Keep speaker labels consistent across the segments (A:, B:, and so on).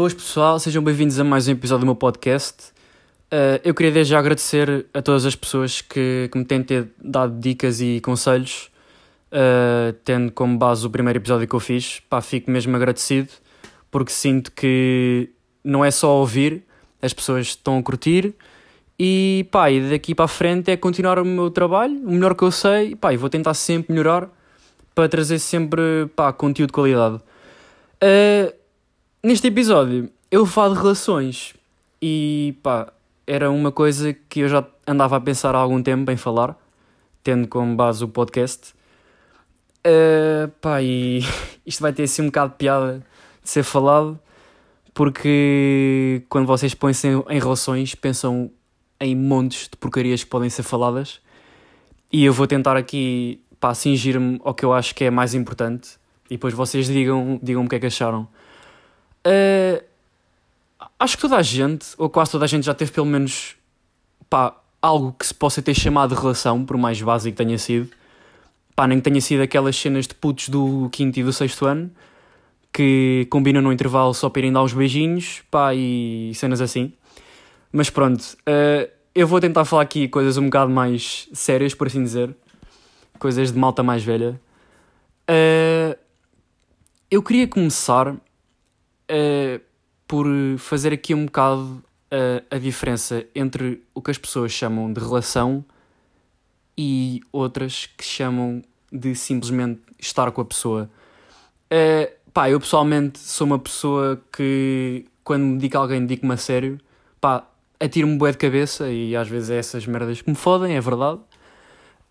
A: Boas pessoal, sejam bem-vindos a mais um episódio do meu podcast. Uh, eu queria desde já agradecer a todas as pessoas que, que me têm ter dado dicas e conselhos, uh, tendo como base o primeiro episódio que eu fiz. Pá, fico mesmo agradecido, porque sinto que não é só ouvir, as pessoas estão a curtir e pá, e daqui para a frente é continuar o meu trabalho, o melhor que eu sei, pá, e vou tentar sempre melhorar para trazer sempre pá, conteúdo de qualidade. Uh, neste episódio eu falo de relações e pá, era uma coisa que eu já andava a pensar há algum tempo em falar, tendo como base o podcast. Uh, pá, e isto vai ter assim um bocado de piada de ser falado, porque quando vocês põem-se em, em relações pensam em montes de porcarias que podem ser faladas e eu vou tentar aqui para cingir-me ao que eu acho que é mais importante e depois vocês digam, digam o que é que acharam. Uh, acho que toda a gente, ou quase toda a gente, já teve pelo menos pá, algo que se possa ter chamado de relação, por mais básico que tenha sido. Pá, nem que tenha sido aquelas cenas de putos do quinto e do sexto ano que combinam no intervalo só para irem dar uns beijinhos, pá, e cenas assim. Mas pronto, uh, eu vou tentar falar aqui coisas um bocado mais sérias, por assim dizer. Coisas de malta mais velha. Uh, eu queria começar uh, por fazer aqui um bocado uh, a diferença entre o que as pessoas chamam de relação e outras que chamam de simplesmente estar com a pessoa. Uh, pá, eu pessoalmente sou uma pessoa que quando me digo alguém, digo-me a sério, pá, atiro-me bué de cabeça e às vezes é essas merdas que me fodem, é verdade.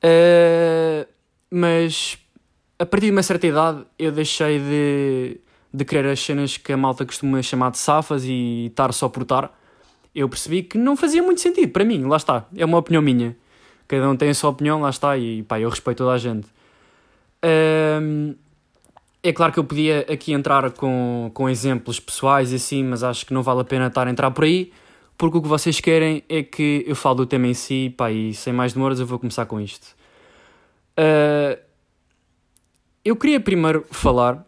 A: Uh, mas a partir de uma certa idade eu deixei de, de querer as cenas que a malta costuma chamar de safas e estar só por estar. Eu percebi que não fazia muito sentido para mim, lá está, é uma opinião minha. Cada um tem a sua opinião, lá está, e pá, eu respeito toda a gente. Um, é claro que eu podia aqui entrar com, com exemplos pessoais e assim, mas acho que não vale a pena estar a entrar por aí, porque o que vocês querem é que eu fale do tema em si, pá, e sem mais demoras eu vou começar com isto. Uh, eu queria primeiro falar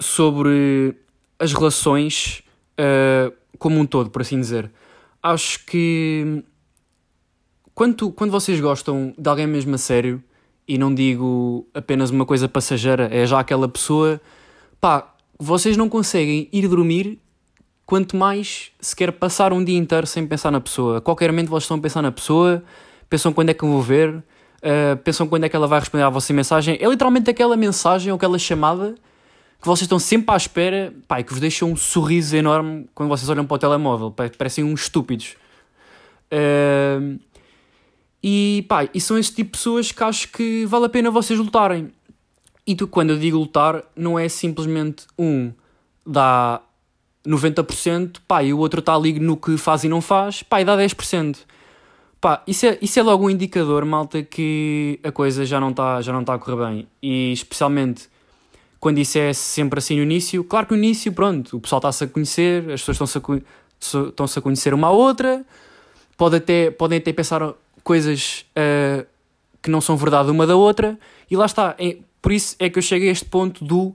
A: sobre as relações uh, como um todo, por assim dizer. Acho que quando, quando vocês gostam de alguém mesmo a sério, e não digo apenas uma coisa passageira, é já aquela pessoa, pá, vocês não conseguem ir dormir quanto mais se quer passar um dia inteiro sem pensar na pessoa. Qualquer momento vocês estão a pensar na pessoa, pensam quando é que eu vou ver, uh, pensam quando é que ela vai responder à vossa mensagem. É literalmente aquela mensagem ou aquela chamada que vocês estão sempre à espera pá, que vos deixa um sorriso enorme quando vocês olham para o telemóvel. Pá, parecem uns estúpidos. Uh, e, pá, e são este tipo de pessoas que acho que vale a pena vocês lutarem. E tu, quando eu digo lutar, não é simplesmente um dá 90%, pá, e o outro está ali no que faz e não faz, pá, e dá 10%. Pá, isso é, isso é logo um indicador, malta, que a coisa já não está tá a correr bem. E especialmente quando isso é sempre assim no início. Claro que no início, pronto, o pessoal está-se a conhecer, as pessoas estão-se a, a conhecer uma à outra, pode até, podem até pensar coisas uh, que não são verdade uma da outra, e lá está. É, por isso é que eu cheguei a este ponto do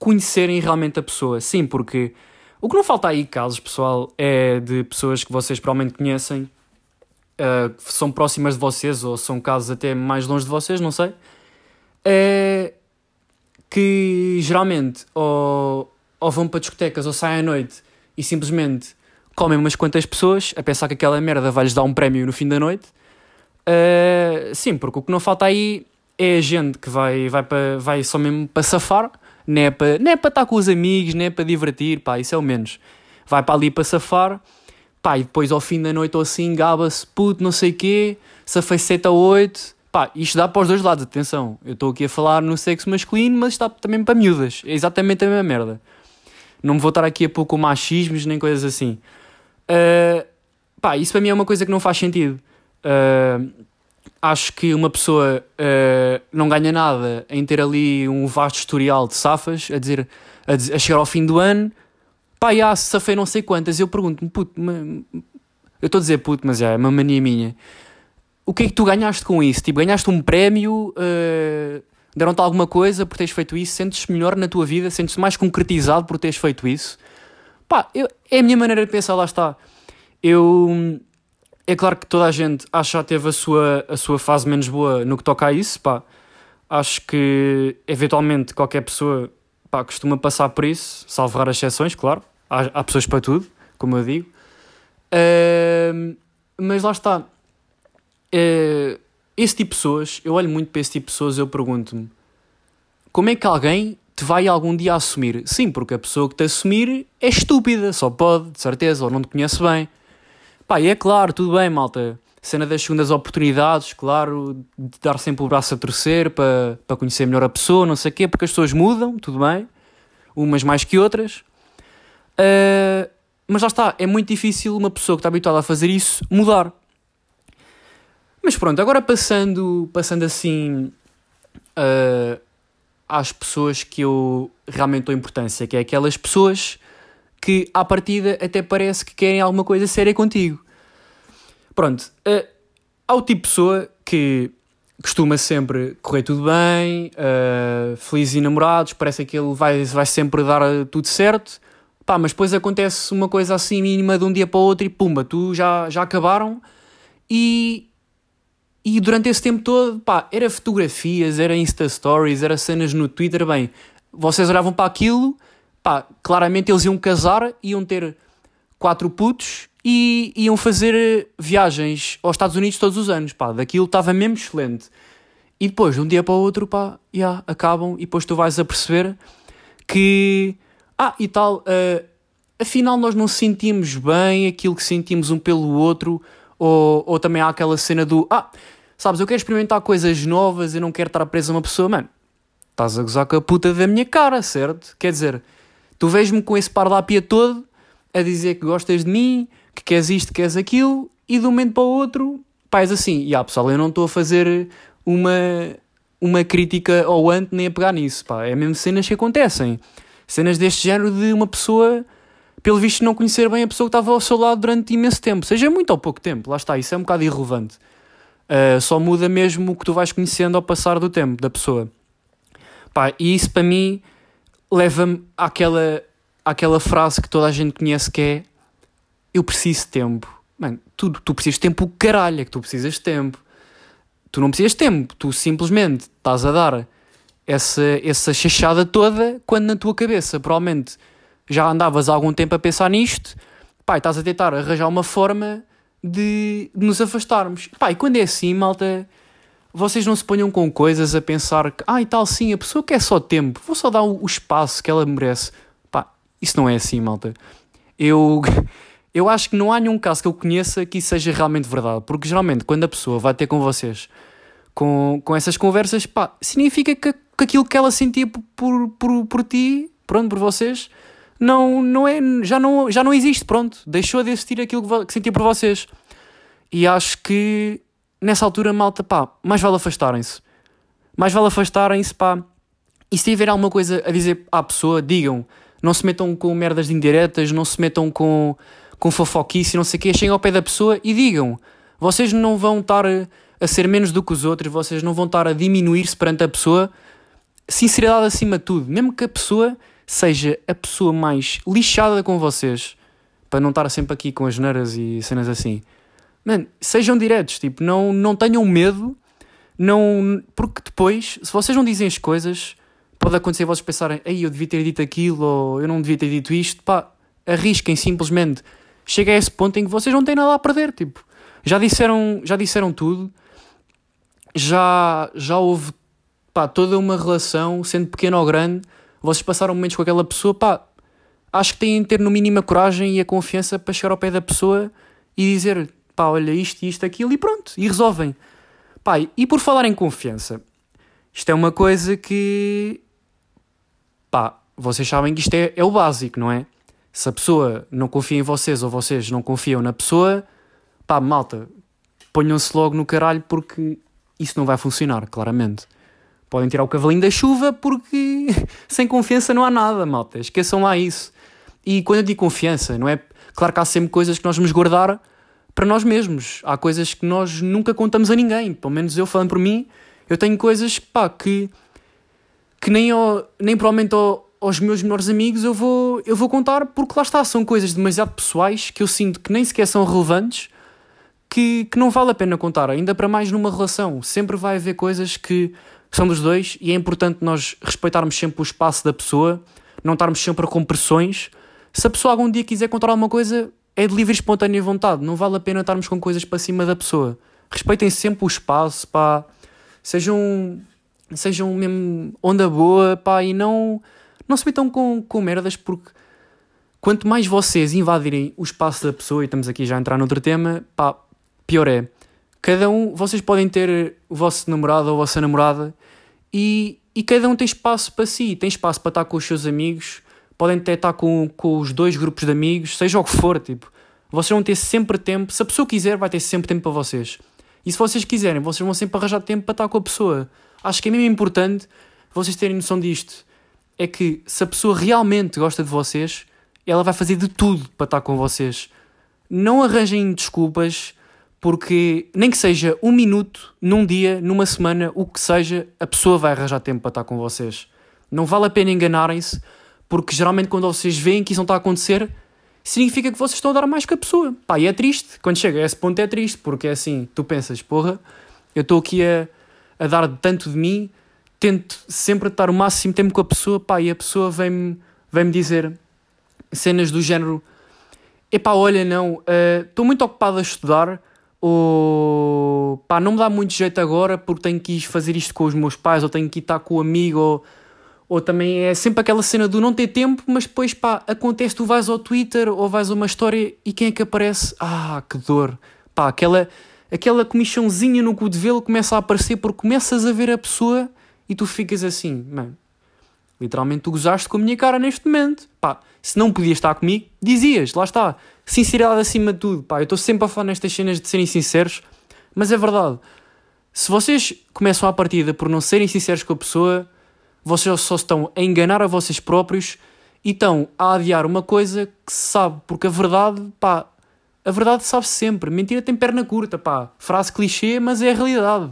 A: conhecerem realmente a pessoa. Sim, porque o que não falta aí, casos, pessoal, é de pessoas que vocês provavelmente conhecem uh, são próximas de vocês ou são casos até mais longe de vocês, não sei, uh, que geralmente ou, ou vão para discotecas ou saem à noite e simplesmente comem umas quantas pessoas a pensar que aquela merda vai-lhes dar um prémio no fim da noite. Uh, sim, porque o que não falta aí é a gente que vai, vai, para, vai só mesmo para safar, não é para, não é para estar com os amigos, não é para divertir, pá, isso é o menos. Vai para ali para safar Pá, e depois ao fim da noite ou assim, gaba-se, puto, não sei o quê, se fez 7 a 8. Pá, isto dá para os dois lados, atenção. Eu estou aqui a falar no sexo masculino, mas está também para miúdas. É exatamente a mesma merda. Não me vou estar aqui a pôr com machismos nem coisas assim. Uh, pá, isso para mim é uma coisa que não faz sentido. Uh, acho que uma pessoa uh, não ganha nada em ter ali um vasto historial de safas, a dizer, a, dizer, a chegar ao fim do ano pá, já, safei não sei quantas. Eu pergunto-me, puto, eu estou a dizer puto, mas é uma mania minha. O que é que tu ganhaste com isso? Tipo, ganhaste um prémio, uh, deram-te alguma coisa por teres feito isso? Sentes-te melhor na tua vida? Sentes-te mais concretizado por teres feito isso? Pá, eu, é a minha maneira de pensar, lá está. Eu. É claro que toda a gente acho que teve a sua, a sua fase menos boa no que toca a isso, pá. Acho que, eventualmente, qualquer pessoa pá, costuma passar por isso, salvo raras exceções, claro. Há, há pessoas para tudo, como eu digo. Uh, mas lá está. Uh, esse tipo de pessoas, eu olho muito para esse tipo de pessoas eu pergunto-me como é que alguém te vai algum dia assumir? Sim, porque a pessoa que te assumir é estúpida, só pode, de certeza, ou não te conhece bem. Pá, e é claro, tudo bem, malta. Cena das segundas oportunidades, claro, de dar sempre o braço a torcer para, para conhecer melhor a pessoa, não sei o quê, porque as pessoas mudam, tudo bem, umas mais que outras. Uh, mas lá está, é muito difícil uma pessoa que está habituada a fazer isso mudar. Mas pronto, agora passando, passando assim uh, às pessoas que eu realmente dou importância, que é aquelas pessoas que à partida até parece que querem alguma coisa séria contigo. Pronto, uh, há o tipo de pessoa que costuma sempre correr tudo bem, uh, felizes e namorados, parece que ele vai, vai sempre dar tudo certo, pá, mas depois acontece uma coisa assim mínima de um dia para o outro e pumba, tu já, já acabaram e e durante esse tempo todo, pá, era fotografias, era Insta Stories, era cenas no Twitter, bem, vocês olhavam para aquilo, pá, claramente eles iam casar, iam ter quatro putos e iam fazer viagens aos Estados Unidos todos os anos, pá, daquilo estava mesmo excelente. E depois, de um dia para o outro, pá, yeah, acabam e depois tu vais a perceber que, ah, e tal, uh, afinal nós não sentimos bem aquilo que sentimos um pelo outro, ou, ou também há aquela cena do, ah, Sabes, eu quero experimentar coisas novas, eu não quero estar preso a uma pessoa, mano. Estás a gozar com a puta da minha cara, certo? Quer dizer, tu vês-me com esse par pia todo a dizer que gostas de mim, que queres isto, que queres aquilo, e de um momento para o outro, pá, és assim. E ah, pessoal, eu não estou a fazer uma, uma crítica ao ante nem a pegar nisso, pá. É mesmo cenas que acontecem. Cenas deste género de uma pessoa, pelo visto, não conhecer bem a pessoa que estava ao seu lado durante imenso tempo. Seja muito ou pouco tempo, lá está, isso é um bocado irrelevante. Uh, só muda mesmo o que tu vais conhecendo ao passar do tempo da pessoa. Pá, e isso para mim leva-me àquela, àquela frase que toda a gente conhece que é eu preciso de tempo. Mano, tu, tu precisas de tempo o caralho, é que tu precisas de tempo. Tu não precisas de tempo, tu simplesmente estás a dar essa, essa chachada toda quando na tua cabeça provavelmente já andavas há algum tempo a pensar nisto, pá, estás a tentar arranjar uma forma de, de nos afastarmos. Pá, e quando é assim, malta, vocês não se ponham com coisas a pensar que, ah, e tal, sim, a pessoa quer só tempo, vou só dar o, o espaço que ela merece. Pá, isso não é assim, malta. Eu, eu acho que não há nenhum caso que eu conheça que isso seja realmente verdade, porque geralmente quando a pessoa vai ter com vocês com, com essas conversas, pá, significa que, que aquilo que ela sentia por, por, por ti, pronto, por vocês, não, não é, já, não, já não existe, pronto. Deixou de existir aquilo que, sentia por vocês. E acho que nessa altura, malta, pá, mais vale afastarem-se. Mais vale afastarem-se, pá. E se tiver alguma coisa a dizer à pessoa, digam. Não se metam com merdas de indiretas, não se metam com, com fofoquice, não sei o quê. Cheguem ao pé da pessoa e digam. Vocês não vão estar a ser menos do que os outros, vocês não vão estar a diminuir-se perante a pessoa. Sinceridade acima de tudo. Mesmo que a pessoa seja a pessoa mais lixada com vocês, para não estar sempre aqui com as neiras e cenas assim. Mano, sejam diretos, tipo, não, não tenham medo, não, porque depois, se vocês não dizem as coisas, pode acontecer vocês pensarem, ei, eu devia ter dito aquilo, ou eu não devia ter dito isto, pá, arrisquem simplesmente. Chega a esse ponto em que vocês não têm nada a perder, tipo, já disseram, já disseram tudo, já, já houve, pá, toda uma relação, sendo pequena ou grande, vocês passaram momentos com aquela pessoa, pá, acho que têm de ter no mínimo a coragem e a confiança para chegar ao pé da pessoa e dizer, pá, olha isto, isto, aquilo e pronto, e resolvem. Pá, e por falar em confiança, isto é uma coisa que, pá, vocês sabem que isto é, é o básico, não é? Se a pessoa não confia em vocês ou vocês não confiam na pessoa, pá, malta, ponham-se logo no caralho porque isso não vai funcionar, claramente. Podem tirar o cavalinho da chuva porque sem confiança não há nada, malta. Esqueçam lá isso. E quando eu digo confiança, não é. Claro que há sempre coisas que nós vamos guardar para nós mesmos. Há coisas que nós nunca contamos a ninguém. Pelo menos eu falando por mim, eu tenho coisas pá, que, que nem, ao, nem provavelmente ao, aos meus melhores amigos eu vou, eu vou contar porque lá está, são coisas demasiado pessoais que eu sinto que nem sequer são relevantes que, que não vale a pena contar, ainda para mais numa relação. Sempre vai haver coisas que são dos dois e é importante nós respeitarmos sempre o espaço da pessoa, não estarmos sempre com pressões. Se a pessoa algum dia quiser contar alguma coisa, é de livre e espontânea vontade, não vale a pena estarmos com coisas para cima da pessoa. Respeitem sempre o espaço, pá, sejam, sejam mesmo onda boa, pá, e não, não se metam com, com merdas porque quanto mais vocês invadirem o espaço da pessoa, e estamos aqui já a entrar noutro tema, pá, Pior é, cada um, vocês podem ter o vosso namorado ou a vossa namorada e, e cada um tem espaço para si, tem espaço para estar com os seus amigos, podem até estar com, com os dois grupos de amigos, seja o que for, tipo, vocês vão ter sempre tempo, se a pessoa quiser, vai ter sempre tempo para vocês. E se vocês quiserem, vocês vão sempre arranjar tempo para estar com a pessoa. Acho que é mesmo importante vocês terem noção disto. É que se a pessoa realmente gosta de vocês, ela vai fazer de tudo para estar com vocês. Não arranjem desculpas, porque nem que seja um minuto, num dia, numa semana, o que seja, a pessoa vai arranjar tempo para estar com vocês. Não vale a pena enganarem-se, porque geralmente quando vocês veem que isso não está a acontecer, significa que vocês estão a dar mais que a pessoa. Pá, e é triste, quando chega a esse ponto é triste, porque é assim, tu pensas, porra, eu estou aqui a, a dar tanto de mim, tento sempre estar o máximo tempo com a pessoa, pá, e a pessoa vem-me vem -me dizer cenas do género, epá, olha, não, eh, estou uh, muito ocupado a estudar, ou pá, não me dá muito jeito agora porque tenho que ir fazer isto com os meus pais, ou tenho que ir estar com o amigo, ou, ou também é sempre aquela cena do não ter tempo, mas depois pá, acontece, tu vais ao Twitter ou vais a uma história e quem é que aparece? Ah, que dor! Pá, aquela, aquela comichãozinha no cotovelo começa a aparecer porque começas a ver a pessoa e tu ficas assim, mano, literalmente tu gozaste com a minha cara neste momento. Pá, se não podias estar comigo, dizias, lá está sinceridade acima de tudo. Pá, eu estou sempre a falar nestas cenas de serem sinceros, mas é verdade. Se vocês começam a partida por não serem sinceros com a pessoa, vocês só estão a enganar a vocês próprios e estão a adiar uma coisa que se sabe, porque a verdade, pá, a verdade sabe-se sempre. Mentira tem perna curta, pá. Frase clichê, mas é a realidade.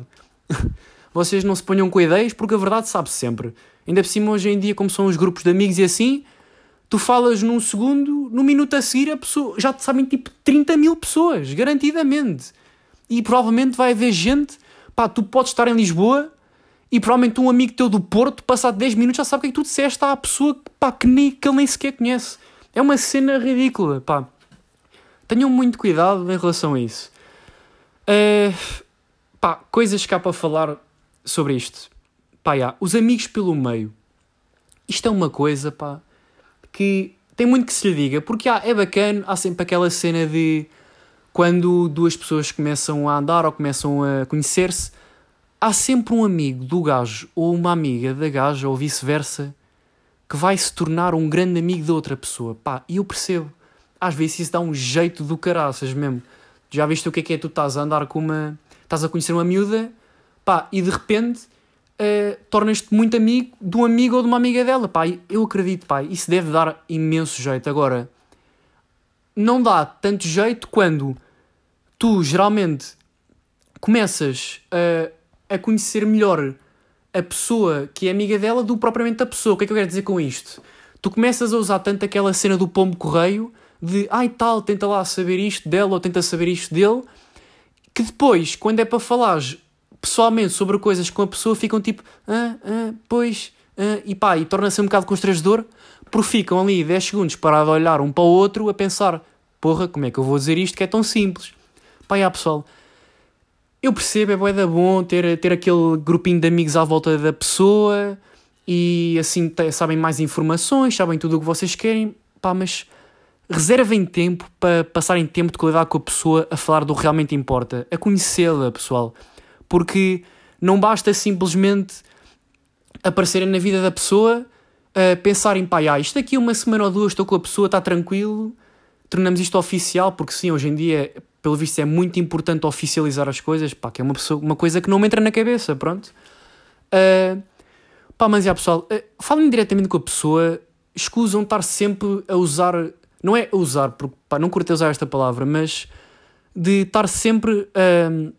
A: vocês não se ponham com ideias porque a verdade sabe-se sempre. Ainda por cima, hoje em dia, como são os grupos de amigos e assim, tu falas num segundo, no minuto a seguir a pessoa, já te sabem tipo 30 mil pessoas, garantidamente. E provavelmente vai haver gente, pá, tu podes estar em Lisboa e provavelmente um amigo teu do Porto, passado 10 minutos, já sabe o que é que tu disseste à pessoa pá, que, nem, que ele nem sequer conhece. É uma cena ridícula, pá. Tenham muito cuidado em relação a isso. Uh, pá, coisas que há para falar sobre isto. Pá, já, os amigos pelo meio. Isto é uma coisa, pá que tem muito que se lhe diga, porque há, é bacana, há sempre aquela cena de quando duas pessoas começam a andar ou começam a conhecer-se, há sempre um amigo do gajo ou uma amiga da gaja ou vice-versa que vai se tornar um grande amigo da outra pessoa. Pá, e eu percebo. Às vezes isso dá um jeito do caraças mesmo. Já viste o que é que é tu estás a andar com uma. estás a conhecer uma miúda, pá, e de repente uh, tornas-te muito amigo de um amigo ou de uma amiga dela. Pá, eu acredito, pá, isso deve dar imenso jeito. Agora, não dá tanto jeito quando tu geralmente começas a, a conhecer melhor a pessoa que é amiga dela do propriamente a pessoa. O que é que eu quero dizer com isto? Tu começas a usar tanto aquela cena do pombo correio de ai tal, tenta lá saber isto dela ou tenta saber isto dele, que depois, quando é para falares pessoalmente sobre coisas com a pessoa ficam tipo, ah, ah, pois, ah, e pá, e torna-se um bocado constrangedor, porque ficam ali 10 segundos parados a olhar um para o outro a pensar, porra, como é que eu vou dizer isto que é tão simples? Pá, já pessoal, eu percebo, é bué da bom ter, ter aquele grupinho de amigos à volta da pessoa e assim sabem mais informações, sabem tudo o que vocês querem, pá, mas reservem tempo para passarem tempo de qualidade com a pessoa a falar do que realmente importa, a conhecê-la, pessoal porque não basta simplesmente aparecerem na vida da pessoa, uh, pensarem, pá, ah, isto daqui uma semana ou duas estou com a pessoa, está tranquilo, tornamos isto oficial, porque sim, hoje em dia, pelo visto, é muito importante oficializar as coisas, pá, que é uma, pessoa, uma coisa que não me entra na cabeça, pronto. Uh, pá, mas já pessoal, uh, falem diretamente com a pessoa, escusam estar sempre a usar, não é a usar, porque pá, não curto usar esta palavra, mas de estar sempre uh,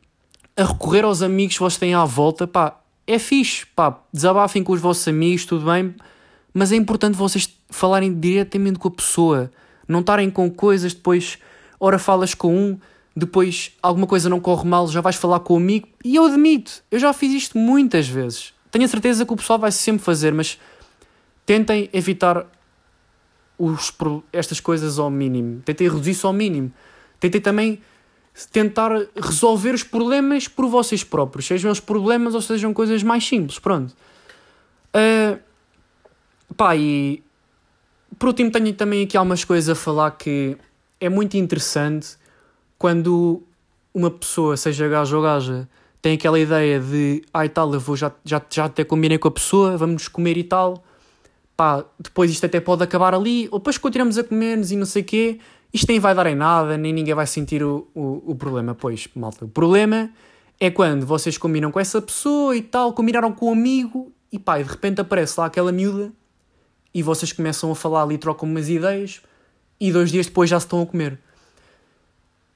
A: a recorrer aos amigos que vocês têm à volta, pá, é fixe, pá, desabafem com os vossos amigos, tudo bem, mas é importante vocês falarem diretamente com a pessoa, não estarem com coisas, depois, ora falas com um, depois alguma coisa não corre mal, já vais falar com o amigo, e eu admito, eu já fiz isto muitas vezes. Tenho a certeza que o pessoal vai sempre fazer, mas tentem evitar os, estas coisas ao mínimo, tentem reduzir isso ao mínimo, tentem também tentar resolver os problemas por vocês próprios, sejam os problemas ou sejam coisas mais simples, pronto. Uh, Pá, e por último tenho também aqui algumas coisas a falar que é muito interessante quando uma pessoa, seja gajo ou gaja, tem aquela ideia de ai tal, eu vou já, já, já até combinei com a pessoa, vamos comer e tal, pá, depois isto até pode acabar ali, ou depois continuamos a comer-nos e não sei o quê, isto nem vai dar em nada, nem ninguém vai sentir o, o, o problema. Pois, malta, o problema é quando vocês combinam com essa pessoa e tal, combinaram com um amigo e pá, e de repente aparece lá aquela miúda e vocês começam a falar ali, trocam umas ideias e dois dias depois já se estão a comer.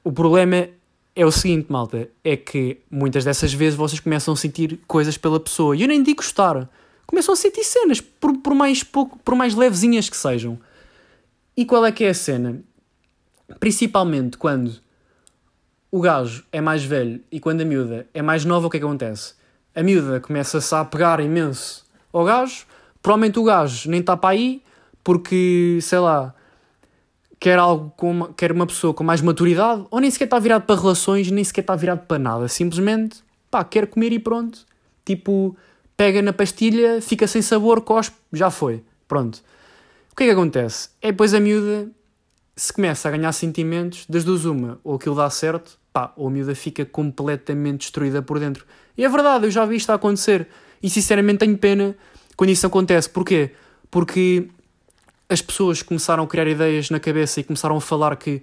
A: O problema é o seguinte, malta, é que muitas dessas vezes vocês começam a sentir coisas pela pessoa. E eu nem digo gostar. Começam a sentir cenas, por, por, mais pouco, por mais levezinhas que sejam. E qual é que é a cena? Principalmente quando o gajo é mais velho e quando a miúda é mais nova, o que é acontece? A miúda começa-se a pegar imenso ao gajo Provavelmente o gajo nem está para aí porque, sei lá, quer algo com quer uma pessoa com mais maturidade ou nem sequer está virado para relações, nem sequer está virado para nada. Simplesmente, pá, quer comer e pronto. Tipo, pega na pastilha, fica sem sabor, cospe, já foi. Pronto. O que é que acontece? É depois a miúda se começa a ganhar sentimentos, das duas uma, ou aquilo dá certo, pá, ou a miúda fica completamente destruída por dentro. E é verdade, eu já vi isto a acontecer. E sinceramente tenho pena quando isso acontece. Porquê? Porque as pessoas começaram a criar ideias na cabeça e começaram a falar que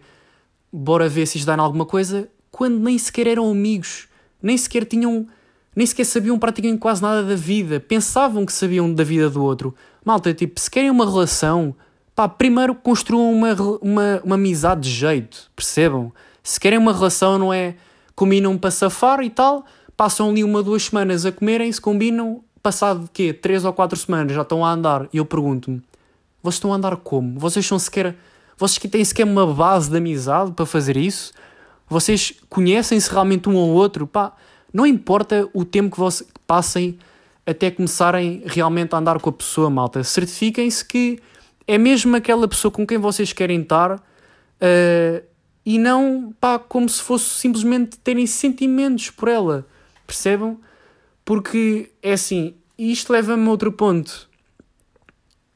A: bora ver se isto dá em alguma coisa, quando nem sequer eram amigos, nem sequer tinham, nem sequer sabiam praticamente quase nada da vida, pensavam que sabiam da vida do outro. Malta, tipo, se querem uma relação, pá, primeiro construam uma, uma, uma amizade de jeito, percebam? Se querem uma relação, não é combinam para safar e tal, passam ali uma, duas semanas a comerem, se combinam, passado quê? 3 ou 4 semanas já estão a andar e eu pergunto-me: vocês estão a andar como? Vocês são sequer. Vocês que têm sequer uma base de amizade para fazer isso? Vocês conhecem-se realmente um ao outro? Pá, não importa o tempo que vocês passem até começarem realmente a andar com a pessoa, malta. Certifiquem-se que é mesmo aquela pessoa com quem vocês querem estar uh, e não pá, como se fosse simplesmente terem sentimentos por ela. Percebam? Porque é assim, isto leva-me a outro ponto.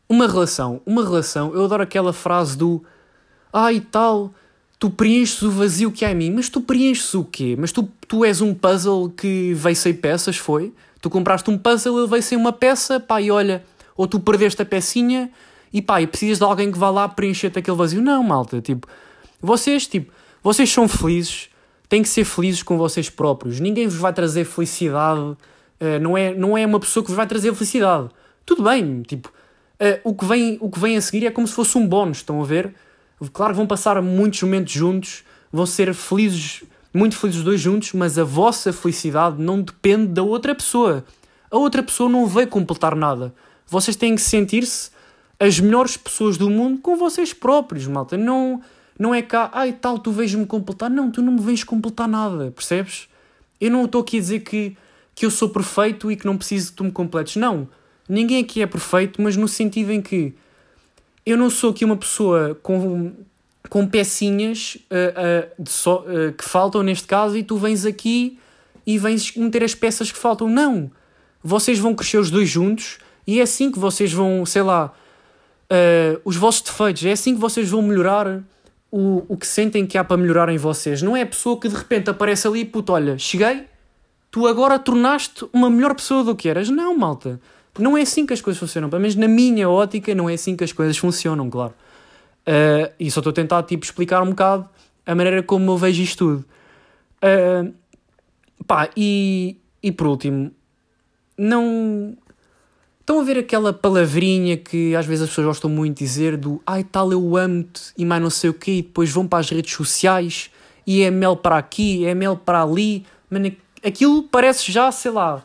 A: Uma relação, uma relação, eu adoro aquela frase do ai ah, tal, tu preenches o vazio que há em mim, mas tu preenches o quê? Mas tu, tu és um puzzle que veio sem peças, foi? Tu compraste um puzzle, ele veio sem uma peça, pá, e olha, ou tu perdeste a pecinha e pá, e precisas de alguém que vá lá preencher-te aquele vazio. Não, malta, tipo, vocês, tipo, vocês são felizes, têm que ser felizes com vocês próprios. Ninguém vos vai trazer felicidade Uh, não, é, não é uma pessoa que vos vai trazer felicidade. Tudo bem, tipo, uh, o, que vem, o que vem a seguir é como se fosse um bónus, estão a ver? Claro que vão passar muitos momentos juntos, vão ser felizes, muito felizes os dois juntos, mas a vossa felicidade não depende da outra pessoa. A outra pessoa não vai completar nada. Vocês têm que sentir-se as melhores pessoas do mundo com vocês próprios, malta. Não, não é cá, ai tal, tu vês-me completar. Não, tu não me vens completar nada, percebes? Eu não estou aqui a dizer que que eu sou perfeito e que não preciso que tu me completes. Não. Ninguém aqui é perfeito, mas no sentido em que eu não sou aqui uma pessoa com, com pecinhas uh, uh, so, uh, que faltam neste caso e tu vens aqui e vens meter as peças que faltam. Não. Vocês vão crescer os dois juntos e é assim que vocês vão, sei lá, os vossos defeitos, é assim que vocês vão melhorar o, o que sentem que há para melhorar em vocês. Não é a pessoa que de repente aparece ali e puto, olha, cheguei tu agora tornaste uma melhor pessoa do que eras. Não, malta. Não é assim que as coisas funcionam. Pelo menos na minha ótica, não é assim que as coisas funcionam, claro. Uh, e só estou a tentar tipo, explicar um bocado a maneira como eu vejo isto tudo. Uh, pá, e, e por último, não. Estão a ver aquela palavrinha que às vezes as pessoas gostam muito de dizer do ai tal eu amo-te e mais não sei o quê, e depois vão para as redes sociais e é mel para aqui, é mel para ali. Mano, aquilo parece já, sei lá,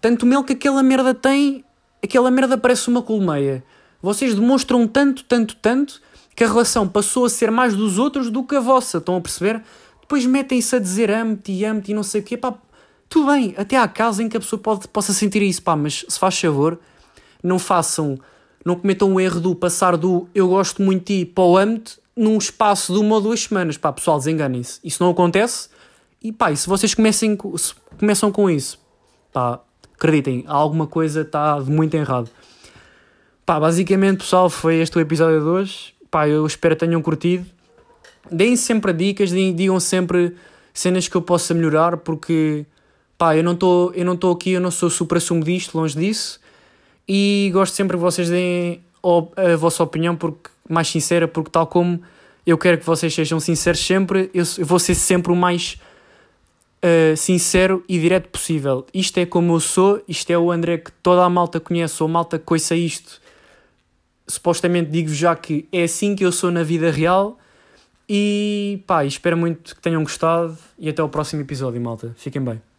A: tanto mel que aquela merda tem, aquela merda parece uma colmeia. Vocês demonstram tanto, tanto, tanto que a relação passou a ser mais dos outros do que a vossa. Estão a perceber? Depois metem-se a dizer amo-te e amo-te e não sei o quê. Pá, tudo bem, até há casos em que a pessoa pode, possa sentir isso, pá, mas se faz favor, não façam, não cometam o erro do passar do eu gosto muito de ti para o amo-te num espaço de uma ou duas semanas. Pá, pessoal, desenganem-se. Isso não acontece. E pá, e se vocês comecem, se começam com isso, pá, acreditem, alguma coisa está de muito errado. Pá, basicamente, pessoal, foi este o episódio de hoje. Pá, eu espero que tenham curtido. Deem sempre dicas, digam sempre cenas que eu possa melhorar, porque pá, eu não estou aqui, eu não sou super sumo disto, longe disso. E gosto sempre que vocês deem a vossa opinião, porque mais sincera, porque tal como eu quero que vocês sejam sinceros sempre, eu vou ser sempre o mais uh, sincero e direto possível. Isto é como eu sou, isto é o André que toda a malta conhece, ou malta que conheça isto supostamente digo já que é assim que eu sou na vida real. E pá, espero muito que tenham gostado e até o próximo episódio, malta. Fiquem bem.